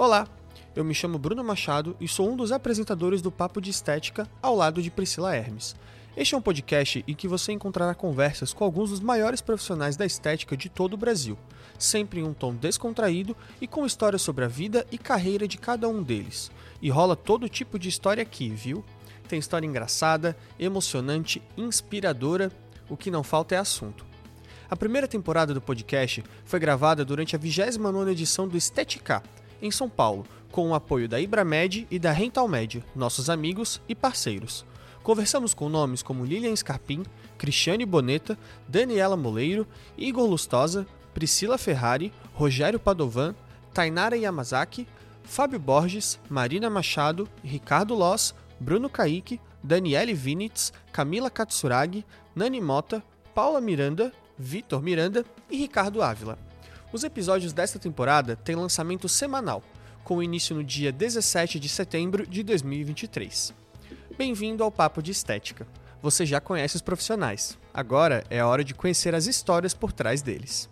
Olá, eu me chamo Bruno Machado e sou um dos apresentadores do Papo de Estética ao lado de Priscila Hermes. Este é um podcast em que você encontrará conversas com alguns dos maiores profissionais da estética de todo o Brasil, sempre em um tom descontraído e com histórias sobre a vida e carreira de cada um deles. E rola todo tipo de história aqui, viu? Tem história engraçada, emocionante, inspiradora, o que não falta é assunto. A primeira temporada do podcast foi gravada durante a 29ª edição do Estetica, em São Paulo, com o apoio da Ibramed e da Rentalmed, nossos amigos e parceiros. Conversamos com nomes como Lilian Scarpim, Cristiane Boneta, Daniela Moleiro, Igor Lustosa, Priscila Ferrari, Rogério Padovan, Tainara Yamazaki, Fábio Borges, Marina Machado, Ricardo Loss, Bruno Kaique, Daniele Vinitz, Camila Katsuragi, Nani Mota, Paula Miranda, Vitor Miranda e Ricardo Ávila. Os episódios desta temporada têm lançamento semanal, com início no dia 17 de setembro de 2023. Bem-vindo ao Papo de Estética. Você já conhece os profissionais, agora é a hora de conhecer as histórias por trás deles.